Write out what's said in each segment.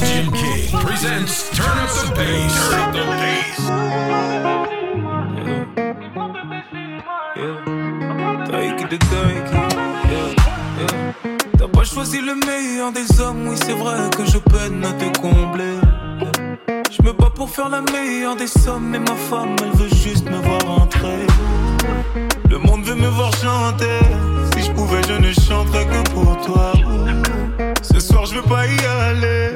King presents Turn Up the Bass. Turn Up the Bass. T'as pas choisi le meilleur des hommes, oui c'est vrai que je peine à te combler. Je me bats pour faire la meilleure des sommes, mais ma femme elle veut juste me voir entrer. Le monde veut me voir chanter. Si je pouvais, je ne chanterais que pour toi. Ce soir, je veux pas y aller.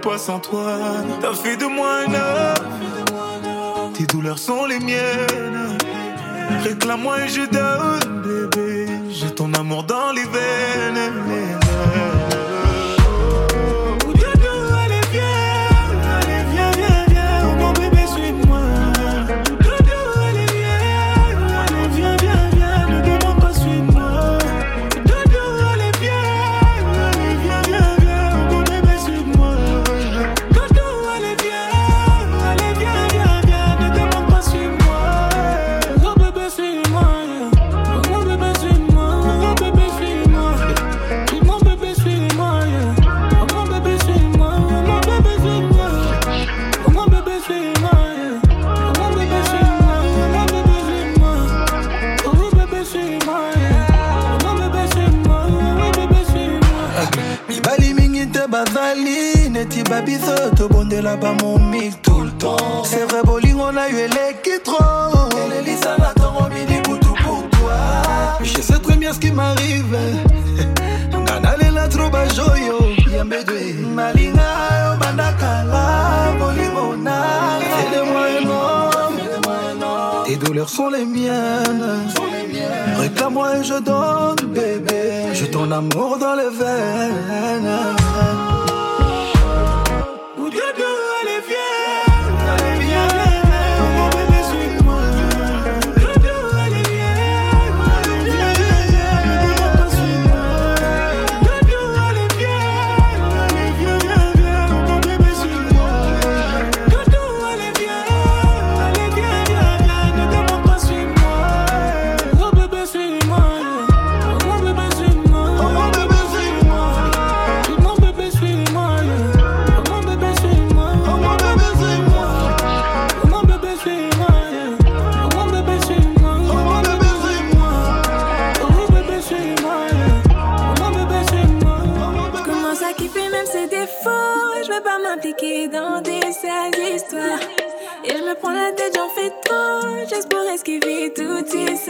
Ou pas sans toi. T'as fait de moi un homme. Tes douleurs sont les miennes. Réclame-moi et je donne, bébé. J'ai ton amour dans les veines. Yo bandakala bolingo na fais-le-moi un homme tes douleurs sont les miennes. Réclame-moi et je donne bébé. J'ai ton amour dans les veines prends la tête, j'en fais trop. J'espérais esquiver tout ici.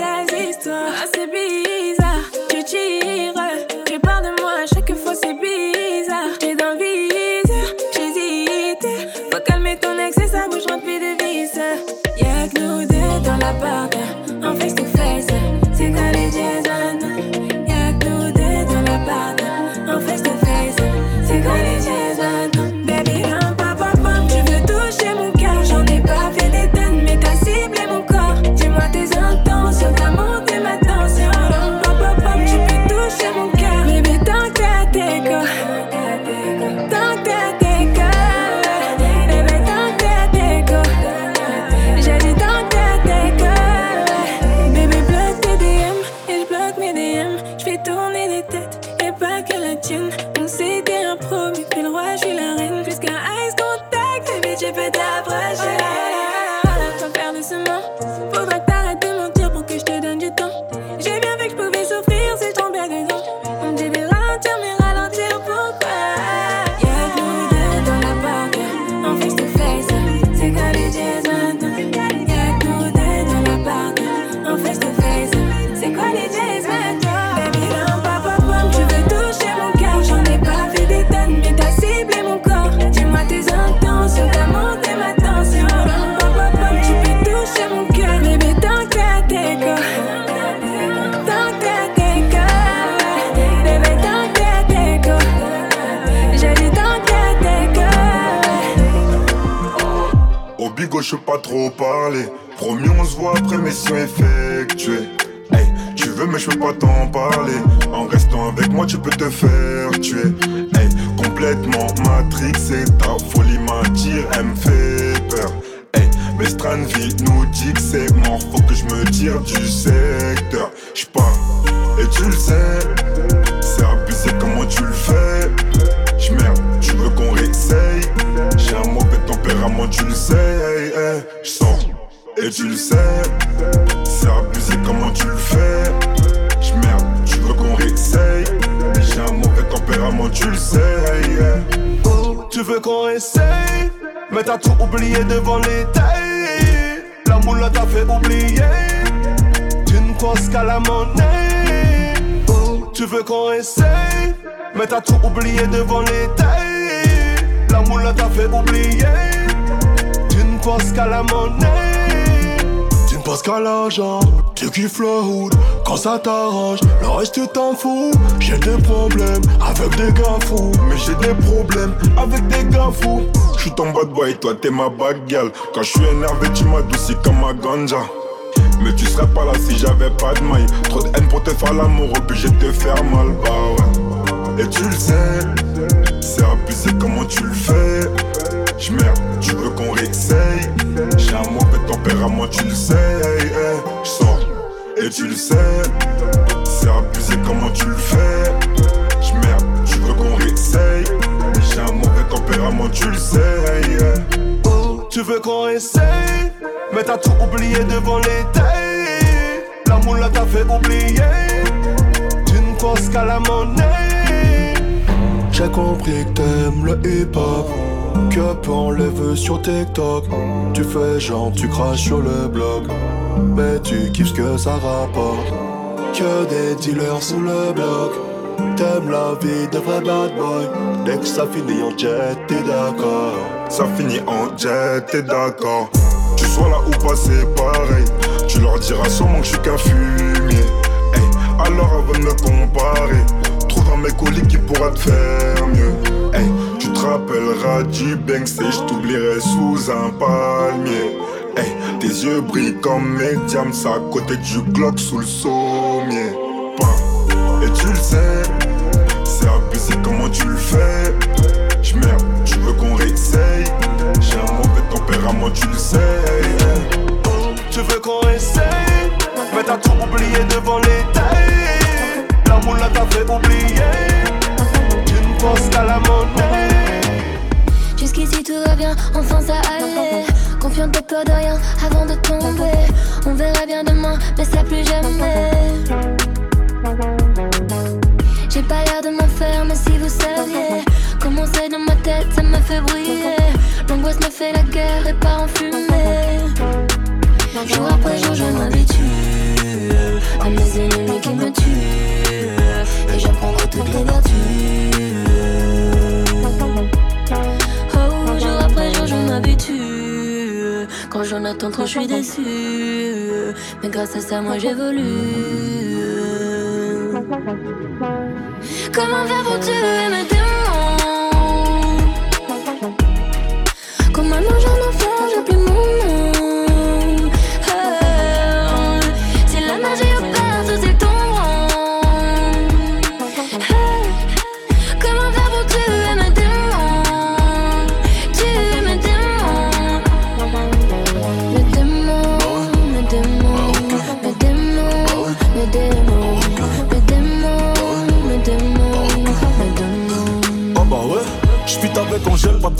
Je peux pas trop parler. Promis, on se voit après mission effectuée. Hey, tu veux, mais je peux pas t'en parler. En restant avec moi, tu peux te faire tuer. Hey, complètement matrixé, ta folie m'attire, elle me fait peur. Hey, mais Stranville nous dit que c'est mort, faut que je me tire du secteur. J'pars, et tu le sais, c'est abusé comment tu le fais? tu le sais. Hey. Je sens et tu le sais. C'est abusé comment tu le fais? Je merde, tu veux qu'on réessaye? J'ai un mauvais tempérament, tu le sais. Oh, tu veux qu'on essaye, mais t'as tout oublié devant les tailles. La moula t'a fait oublier. Tu ne penses qu'à la monnaie. Oh, tu veux qu'on essaye, mais t'as tout oublié devant les. La moule t'a fait oublier. Tu ne penses qu'à la monnaie. Tu ne penses qu'à l'argent. Tu kiffes le hood quand ça t'arrange. Le reste tu t'en fous. J'ai des problèmes avec des gars fous. Mais j'ai des problèmes avec des gars fous. J'suis ton bad boy, toi t'es ma bad girl. Quand j'suis énervé, tu m'adoucis comme ma ganja. Mais tu serais pas là si j'avais pas de maille. Trop de haine pour te faire l'amour, obligé de te faire mal, bah ouais. Et tu le sais, c'est abusé comment tu le fais? J'merde, tu veux qu'on réessaye? J'ai un mauvais tempérament, tu le sais. eh. J'sors, et tu le sais, c'est abusé comment tu le fais? J'merde, tu veux qu'on réessaye? J'ai un mauvais tempérament, tu le sais. eh. Oh, tu veux qu'on essaye, mais t'as tout oublié devant les tailles. La moule t'a fait oublier. Tu ne penses qu'à la monnaie. J'ai compris que t'aimes le hip-hop. Que peu enlève sur TikTok. Tu fais genre, tu craches sur le blog. Mais tu kiffes ce que ça rapporte. Que des dealers sous le bloc. T'aimes la vie de vrai bad boy. Dès que ça finit en jet, t'es d'accord. Ça finit en jet, t'es d'accord. Tu sois là ou pas, c'est pareil. Tu leur diras sûrement que je suis qu'un fumier. Hey, alors avant de me comparer, qui pourra te faire mieux. Hey, tu te rappelleras du Banks et je t'oublierai sous un palmier. Hey, tes yeux brillent comme mes diamants à côté du Glock sous le sommier. Et tu le sais, c'est abusé comment tu le fais? J'merde, tu veux qu'on réessaye? J'ai un mauvais tempérament, tu le sais. Oh, tu veux qu'on essaye, mais t'as tout oublié devant les tailles. Fait oublier. La monnaie. Jusqu'ici tout va bien, enfin ça allait. Confiante et peur de rien avant de tomber. On verra bien demain, mais ça plus jamais. J'ai pas l'air de m'en faire, mais si vous saviez comment c'est dans ma tête, ça me fait briller. L'angoisse me fait la guerre et part en fumée. Jour après jour, je m'habitue à mes ennemis qui me tuent. Et j'apprendrai toutes les vertus. Oh, jour après jour, je m'habitue. Quand j'en attends trop, je suis déçu. Mais grâce à ça, moi j'évolue. Comment faire pour tuer mes démons? Comment j'en enfer, j'ai plus mon nom.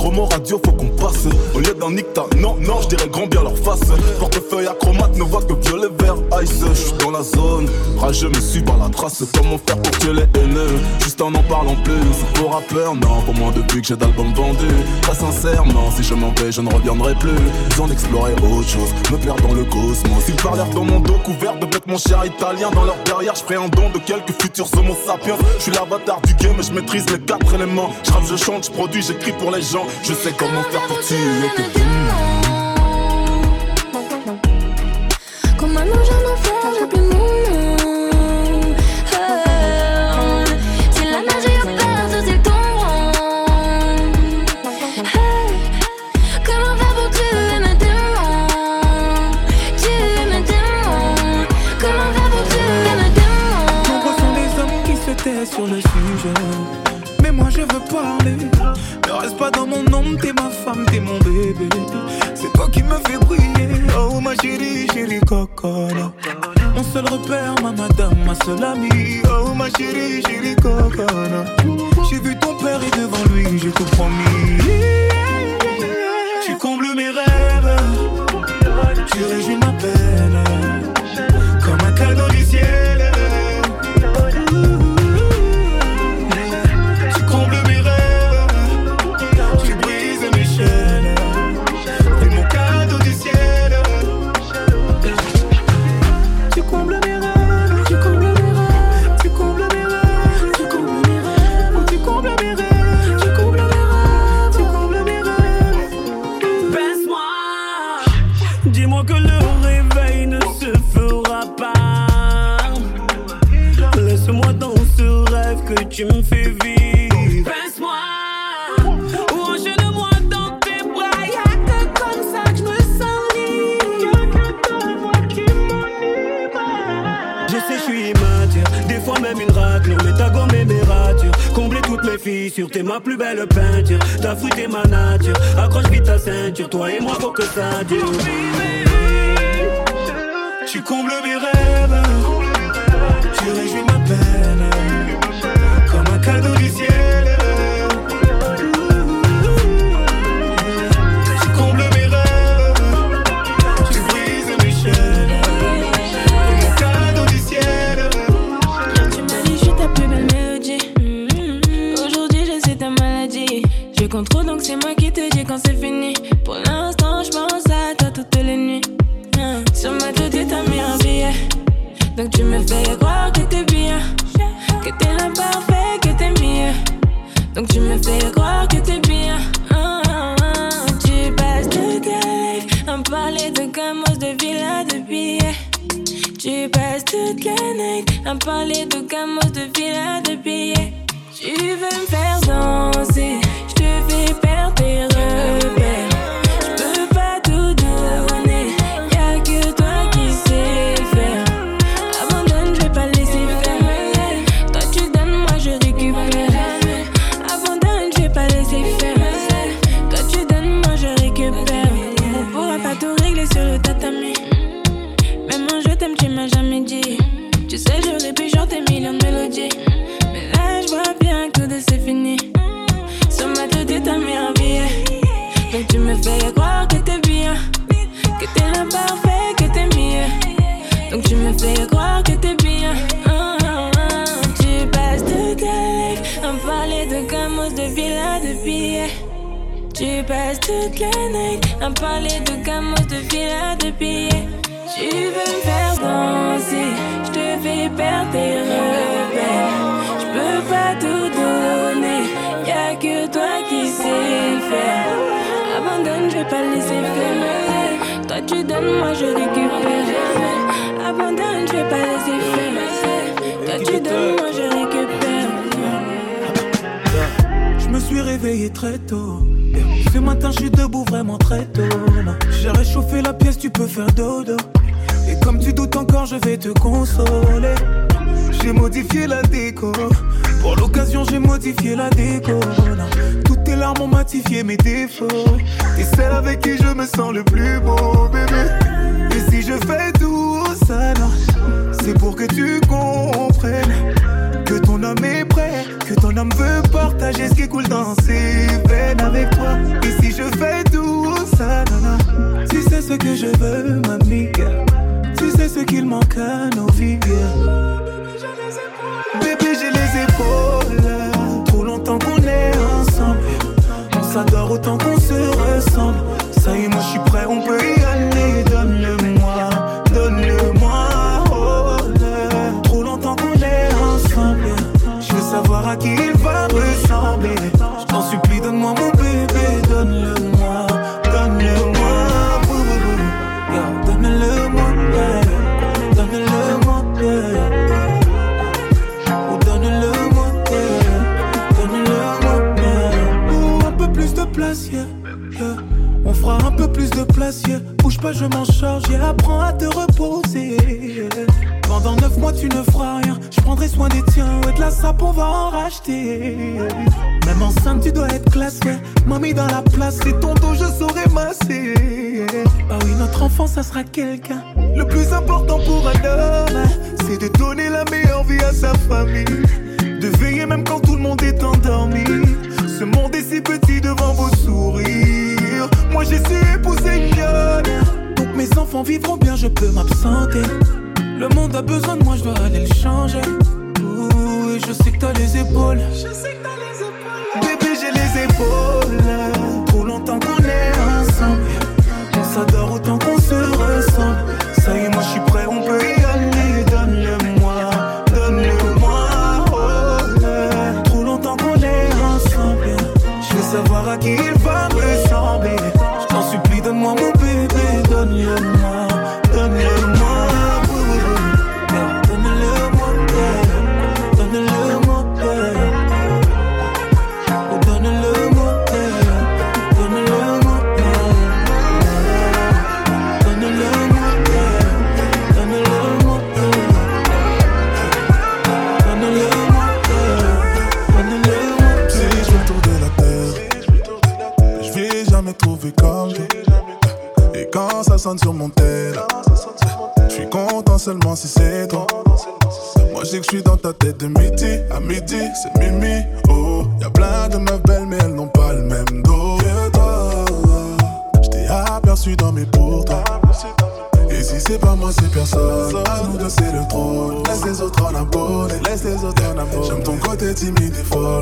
Radio, faut qu'on passe. Au lieu d'un nicta, non, non, j'dirais grand bien leur face. Portefeuille acromate ne voit que rageux me suis par la trace. Comment faire pour tuer les haineux Juste en n'en parlant plus. Pour rappeur, non, pour moi depuis que j'ai d'albums vendus. Très sincèrement, si je m'en vais, je ne reviendrai plus. Besoin d'explorer autre chose, me perdre dans le cosmos. Ils parlèrent dans mon dos couvert de bêtes, mon cher italien. Dans leur derrière, j'ferai un don de quelques futurs homo sapiens. J'suis l'avatar du game, je maîtrise les quatre éléments. J'rappe, je chante, j'produis, j'écris pour les gens. Je sais comment faire pour tuer sur le sujet. Mais moi je veux parler. Ne reste pas dans mon ombre, t'es ma femme, t'es mon bébé. C'est toi qui me fais briller. Oh ma chérie, chérie cocola. Mon seul repère, ma madame, ma seule amie. Oh ma chérie, chérie cocola. J'ai vu ton père et devant lui, j'ai tout promis. Tu combles mes rêves. Tu réjouis ma comblé plus belle Vais pas laisser faire. Toi tu donnes, moi je récupère. Abandonne, je vais pas laisser faire. Toi tu donnes, moi je récupère. Je me suis réveillé très tôt. Ce matin, je suis debout vraiment très tôt. J'ai réchauffé la pièce, tu peux faire dodo. Et comme tu doutes encore, je vais te consoler. J'ai modifié la déco. Pour l'occasion, j'ai modifié la déco. Larmes matifié mes défauts. T'es celle avec qui je me sens le plus beau, bébé. Et si je fais tout ça, c'est pour que tu comprennes que ton homme est prêt, que ton homme veut partager ce qui coule dans ses veines avec toi. Et si je fais tout ça, nana, tu sais ce que je veux, mamie. Tu sais ce qu'il manque à nos vies. S'adore autant qu'on se ressemble. Ça y est, moi je suis prêt, on peut y je m'en charge, yeah. Apprends à te reposer. Pendant neuf mois, tu ne feras rien. Je prendrai soin des tiens, ouais, de la sape, on va en racheter. Même enceinte, tu dois être classe, ouais. Mamie dans la place, c'est ton dos, je saurai masser. Ah oui, notre enfant, ça sera quelqu'un. Le plus important pour un homme, c'est de donner la meilleure vie à sa famille. De veiller même quand tout le monde est endormi. Ce monde est si petit devant vos sourires. Moi, j'ai su épouser une lionne. Mes enfants vivront bien, je peux m'absenter. Le monde a besoin de moi, je dois aller le changer. Ouh, et je sais que t'as les épaules. Bébé, j'ai les épaules. Trop longtemps qu'on est ensemble. On s'adore autant qu'on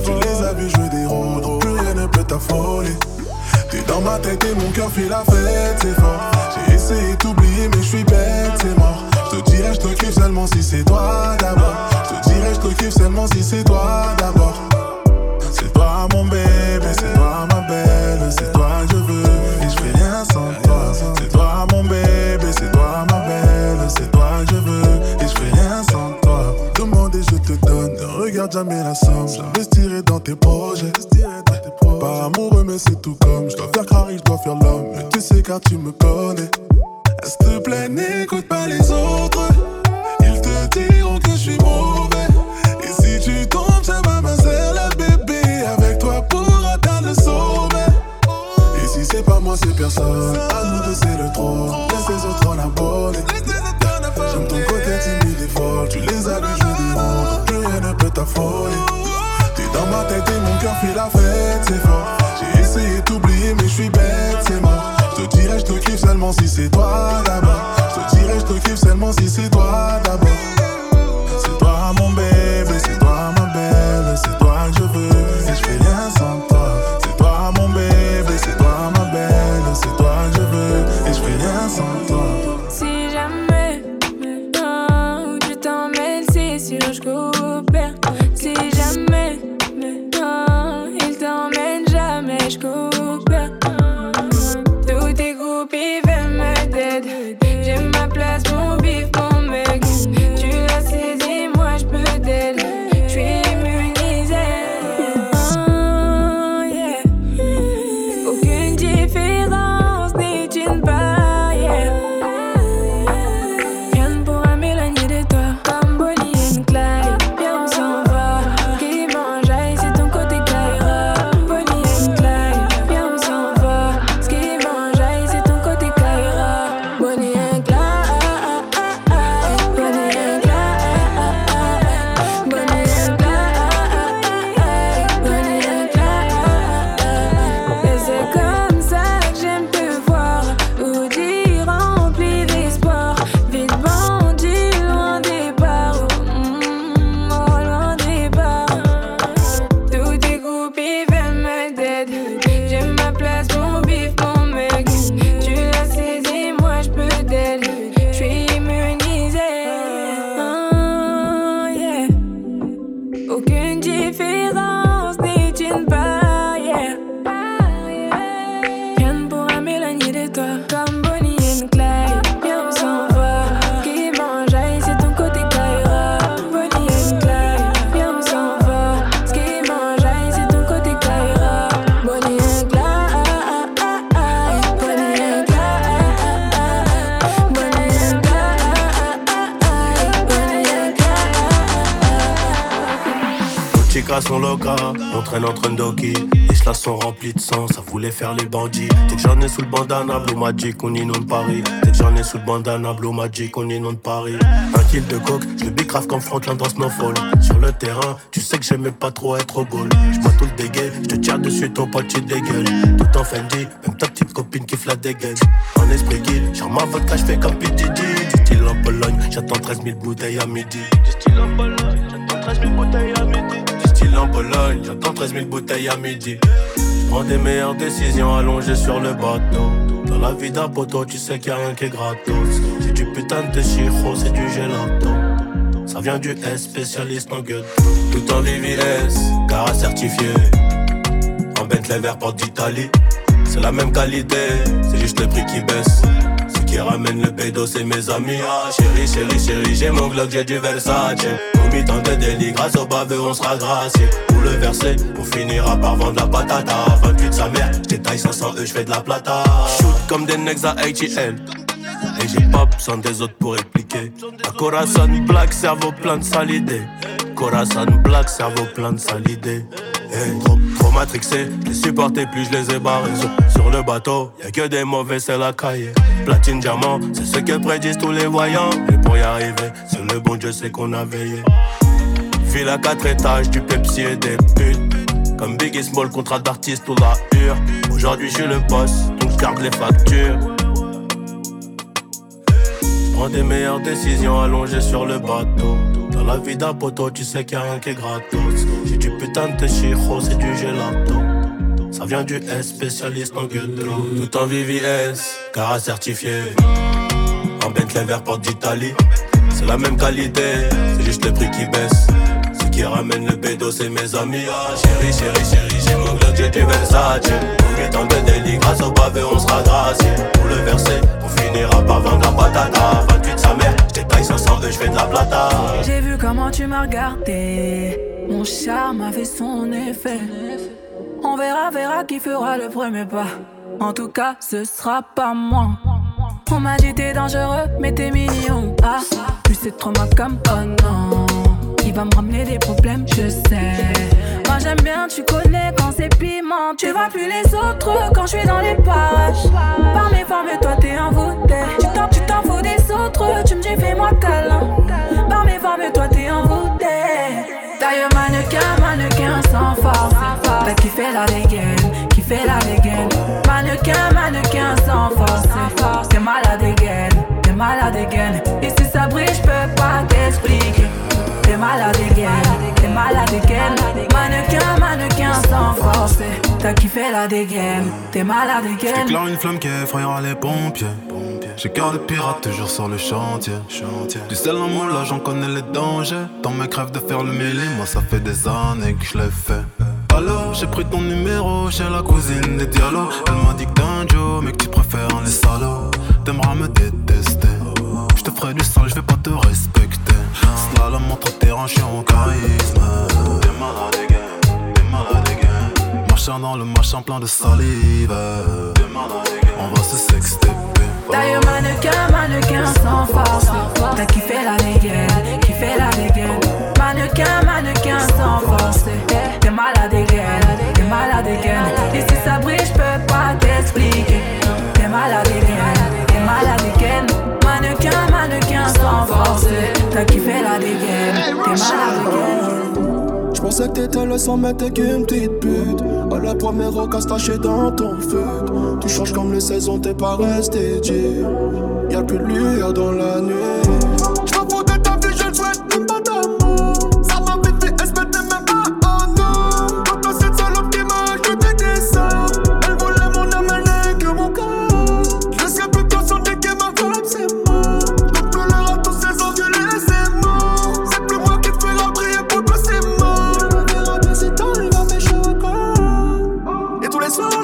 Tu les as vus jouer des rôles, plus rien ne peut t'affoler. T'es dans ma tête et mon cœur fait la fête, c'est fort. J'ai essayé d'oublier, mais je suis bête, c'est mort. Je te dirais, je te kiffe seulement si c'est toi d'abord. Je te dirais, je te kiffe seulement si c'est toi d'abord. C'est toi mon bébé, c'est toi ma belle, c'est toi je veux regarde jamais la somme. J'investirai dans tes projets. Pas amoureux mais c'est tout comme je dois faire carré, je dois faire l'homme. Mais tu sais car tu me connais. S'il te plaît, n'écoute pas les autres. Ils te diront que je suis mauvais. Et si tu tombes, ça va m'insérer la bébé. Avec toi pour atteindre le sommet. Et si c'est pas moi, c'est personne. À nous deux, c'est le trône. T'es dans ma tête et mon cœur fait la fête, c'est fort. J'ai essayé d'oublier, mais je suis bête, c'est mort. Je te dirais, je te kiffe seulement si c'est toi d'abord. Je te dirais, je te kiffe seulement si c'est toi d'abord. On traîne entre Ndoki. Les chlas sont remplis de sang, ça voulait faire les bandits. Dès que j'en ai sous le bandana, Blue Magic, on inonde Paris. Dès que j'en ai sous le bandana, Blue Magic, on inonde Paris. Un kill de coke, je le bicrave comme Franklin dans Snowfall. Sur le terrain, tu sais que j'aimais pas trop être au goal. J'bois tout le dégueu, je te tire dessus, ton pote, tu dégueules. Tout en Fendi, même ta petite copine qui la dégaine. En esprit guide, genre ma vodka, j'fais comme P. Diddy. Du style en Pologne, j'attends 13 000 bouteilles à midi. Du style en Pologne, j'attends 13 000 bouteilles à midi. Style en Pologne, j'attends 13 000 bouteilles à midi. Prends des meilleures décisions allongées sur le bateau. Dans la vie d'un poteau, tu sais qu'il y a rien qui est gratos. C'est du putain de chiro, c'est du gelato. Ça vient du S, spécialiste en gueule. Tout en VVS, car certifié. En Bentley vert porte d'Italie. C'est la même qualité, c'est juste le prix qui baisse. Qui ramène le pédo, c'est mes amis. Ah, chérie, chérie, chérie, j'ai mon Glock, j'ai du Versace. Au mi-temps de délit, grâce au baveux, on sera gracié. Pour le verser, on finira par vendre la patata. 28 sa mère, j'détaille 500 E, j'fais de la plata. Shoot comme des necks à ATL. Et j'ai pas besoin des autres pour répliquer. Un Corazon black, cerveau plein de sales idées. Corazon black, cerveau plein de idées. Hey, trop, trop matrixé, je les supportais plus, je les ai barrés. Sur, le bateau, y a que des mauvais, c'est la cahier. Platine, diamant, c'est ce que prédisent tous les voyants. Et pour y arriver, c'est le bon Dieu, c'est qu'on a veillé. Ville à quatre étages, du Pepsi et des putes. Comme Biggie Small, contrat d'artiste ou la hure. Aujourd'hui, je le boss, donc je garde les factures. Prends des meilleures décisions allongées sur le bateau. Dans la vie d'un poteau, tu sais qu'il y a rien qui est gratos. J'ai du putain de chiro, c'est du gelato. Ça vient du S, spécialiste en ghetto. Tout en VVS, car certifié. En Bentley vert porte d'Italie. C'est la même qualité, c'est juste le prix qui baisse. Ce qui ramène le bédo, c'est mes amis. Ah, chérie, chérie, chérie, j'ai mon glock, j'ai du Versace. Pour de délit, grâce au pavé, on sera gracié. Pour le verser, on finira par vendre la patata. 28 sa mère, j'détaille 500 je fais de la plata. J'ai vu comment tu m'as regardé. Mon charme a fait son effet. On verra, verra qui fera le premier pas. En tout cas, ce sera pas moi. On m'a dit t'es dangereux, mais t'es mignon. Ah, plus c'est trop ma comme oh non. Il va me ramener des problèmes, je sais. Moi j'aime bien, tu connais quand c'est piment. Tu vois plus les autres quand je suis dans les parages. Par mes formes, toi t'es envoûté. Tu t'en, tu t'en fous des autres, tu me dis fais-moi câlin. Par mes formes, toi t'es envoûté. D'ailleurs, mannequin, mannequin sans force. T'as kiffé la dégaine, kiffé la dégaine. Kiffé la dégaine, t'es malade again. J'éclaire une flamme qui effrayera les pompiers. J'ai cœur de pirate toujours sur le chantier. Du sel en là j'en connais les dangers. Dans mes crèves de faire le mêlé, moi ça fait des années que je l'ai fait. Alors j'ai pris ton numéro chez la cousine des dialogues. Elle m'a dit que t'es un Joe, mais que tu préfères les salauds. T'aimeras me détester. Je te ferai du sale, je vais pas te respecter. Cela montre tes en charisme. T'es malade, Le machin plein de salive. On va se sexter. D'ailleurs, mannequin, mannequin sans force. T'as kiffé la la. Mannequin, mannequin sans force. T'es malade t'es malade. Et si ça brille, j'peux pas t'expliquer. T'es malade t'es malade. Mannequin, mannequin sans force. T'as kiffé la dégaine, t'es malade. J'pensais que t'étais le mais t'es qu'une petite pute. À la première rocasse tachée dans ton feu. Tu changes comme les saisons, t'es pas resté G. Y'a plus de lueur dans la nuit.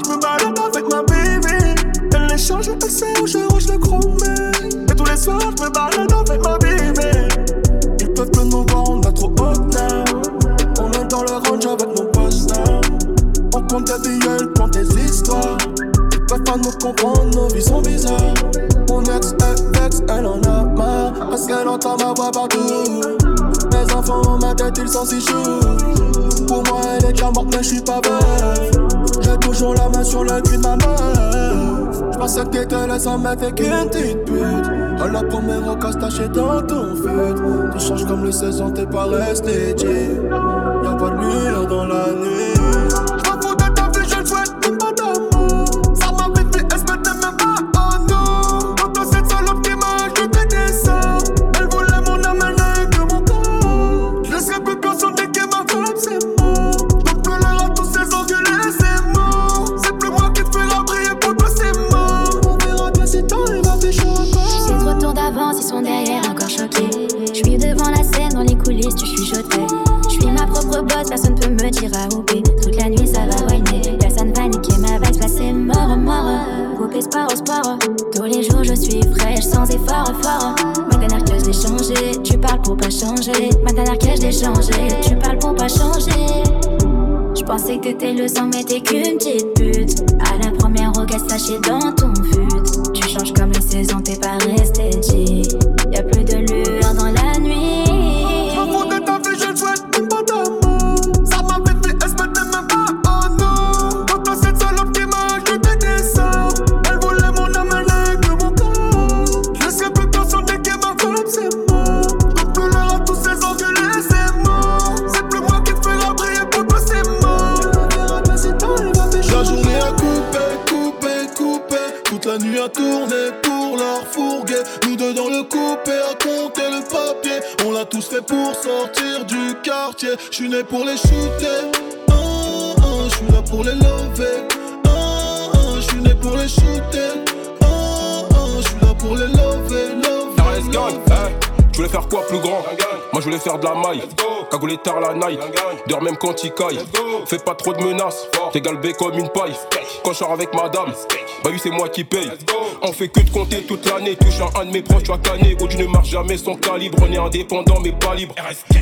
je me balade avec ma baby. Elle l'échange, elle sait où je range le chromé. Et tous les soirs, je me balade avec ma baby. Ils peuvent plus nous voir, on a trop haute On est dans le range avec nos posters. On compte des billets, ils comptent des histoires. Ils peuvent pas nous comprendre, nos vies sont bizarres. Mon ex, ex, elle en a marre. Parce qu'elle entend ma voix partout. Les enfants ma tête, ils sont si choux. Pour moi, elle est déjà morte, mais je suis pas belle ça m'a fait qu'une petite pute. À la première occasion, tachée dans ton feu. Tu changes comme les saisons, t'es pas resté, le sang, mais t'es qu'une petite pute. À la première roquette sachez dans ton fut. Tu changes comme les saisons, t'es quartier. Je suis né pour les shooter. Ah, ah, Je suis là pour les lever. Ah, ah, Je suis né pour les shooter. Je suis là pour les lever. lever, lever. Tu voulais faire quoi plus grand? Moi je voulais faire de la maille. Cagoulé tard la night. Dors même quand il caille. Fais pas trop de menaces. T'es galbé comme une paille. Quand je sors avec madame, bah oui c'est moi qui paye. On fait que de compter toute l'année. Touchant un de mes proches, tu as canné. Ou tu ne marche jamais son calibre. On est indépendant mais pas libre.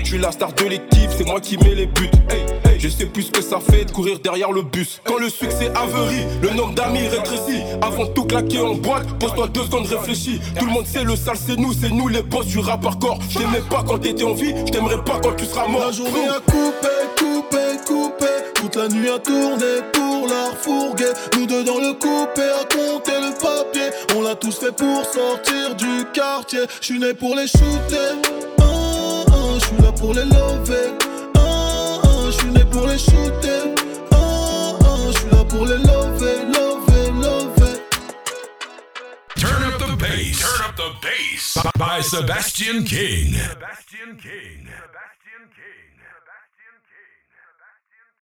Je suis la star de l'équipe, c'est moi qui mets les buts. Hey, hey, je sais plus ce que ça fait de courir derrière le bus. Quand le succès averie, le nombre d'amis rétrécit. Avant tout claquer en boîte, pose-toi deux secondes, réfléchis. Tout le monde sait le sale c'est nous, c'est nous les boss du rap hardcore. Je t'aimais pas quand t'étais en vie, je t'aimerais pas quand tu seras mort. La journée à couper, couper, couper. Toute la nuit à tourner pour la refourguer. Nous deux dans le coupé à compter le papier. On l'a tous fait pour sortir du quartier. Je suis né pour les shooter. Ah, ah, Je suis là pour les lever. Ah, ah, Je suis né pour les shooter. Ah, ah, Je suis là pour les lever, lever, lever. Turn up the bass. Turn up the bass. By Sebastian King. Sebastian King.